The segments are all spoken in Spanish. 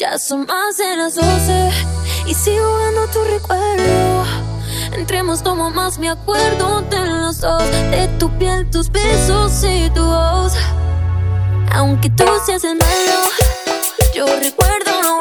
Ya son más de las 12 y sigo dando tu recuerdo. Entremos como más me acuerdo de los dos, de tu piel, tus besos y tu voz. Aunque tú seas el malo, yo recuerdo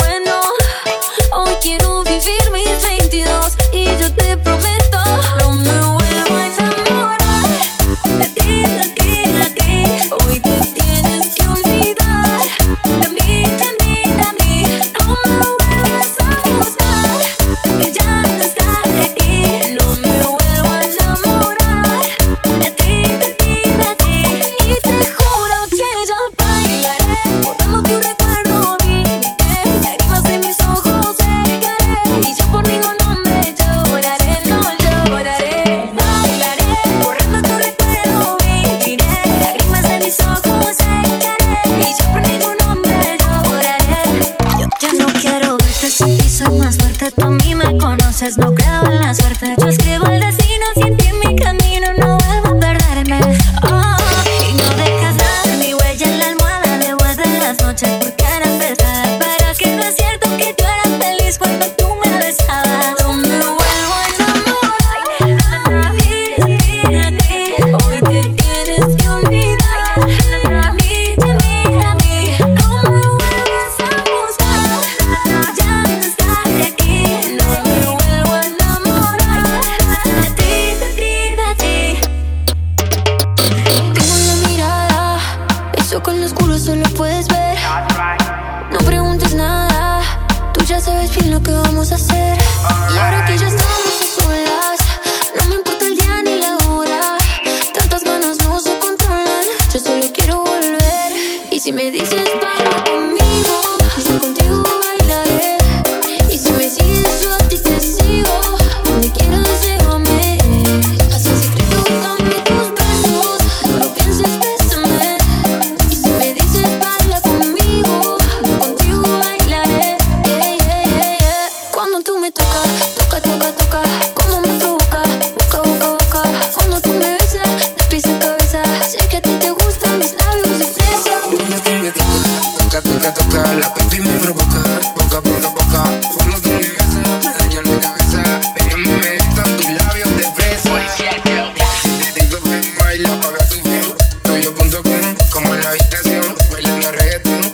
there's no me dice Retocar, la pedí muy provocar Boca por la boca, por los de mi mesa Ella mi cabeza, ella me meta Tus labios de fresa. Digo que baila, apaga tu view. Tuyo.com, como en la habitación Bailando reggaetón.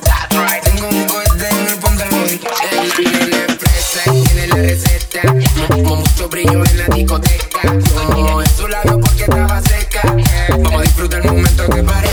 Tengo un cohete en el pantalón. Ella tiene la empresa, tiene la receta. Como mucho brillo en la discoteca. No, eso la porque estaba seca Vamos a disfrutar el momento que parece